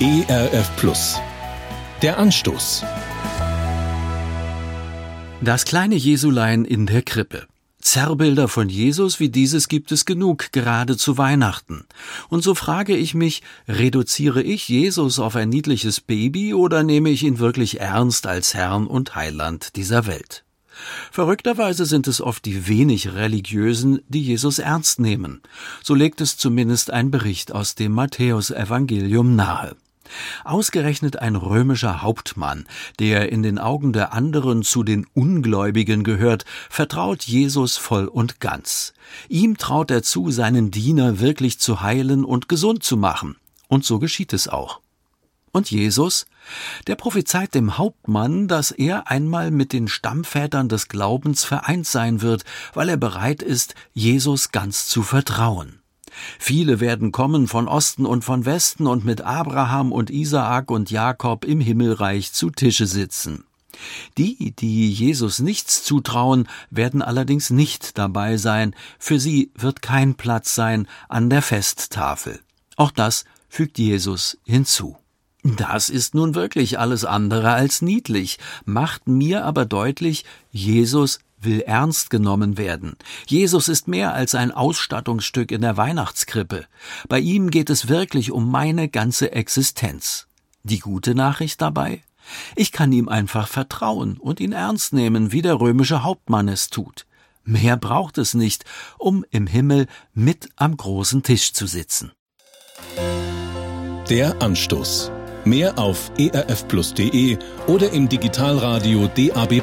ERF Plus. Der Anstoß. Das kleine Jesulein in der Krippe. Zerrbilder von Jesus wie dieses gibt es genug, gerade zu Weihnachten. Und so frage ich mich, reduziere ich Jesus auf ein niedliches Baby oder nehme ich ihn wirklich ernst als Herrn und Heiland dieser Welt? Verrückterweise sind es oft die wenig religiösen, die Jesus ernst nehmen. So legt es zumindest ein Bericht aus dem Matthäusevangelium nahe. Ausgerechnet ein römischer Hauptmann, der in den Augen der anderen zu den Ungläubigen gehört, vertraut Jesus voll und ganz. Ihm traut er zu, seinen Diener wirklich zu heilen und gesund zu machen. Und so geschieht es auch. Und Jesus? Der prophezeit dem Hauptmann, dass er einmal mit den Stammvätern des Glaubens vereint sein wird, weil er bereit ist, Jesus ganz zu vertrauen. Viele werden kommen von Osten und von Westen und mit Abraham und Isaak und Jakob im Himmelreich zu Tische sitzen. Die, die Jesus nichts zutrauen, werden allerdings nicht dabei sein, für sie wird kein Platz sein an der Festtafel. Auch das fügt Jesus hinzu. Das ist nun wirklich alles andere als niedlich, macht mir aber deutlich, Jesus will ernst genommen werden. Jesus ist mehr als ein Ausstattungsstück in der Weihnachtskrippe. Bei ihm geht es wirklich um meine ganze Existenz. Die gute Nachricht dabei? Ich kann ihm einfach vertrauen und ihn ernst nehmen, wie der römische Hauptmann es tut. Mehr braucht es nicht, um im Himmel mit am großen Tisch zu sitzen. Der Anstoß. Mehr auf erfplus.de oder im Digitalradio DAB+.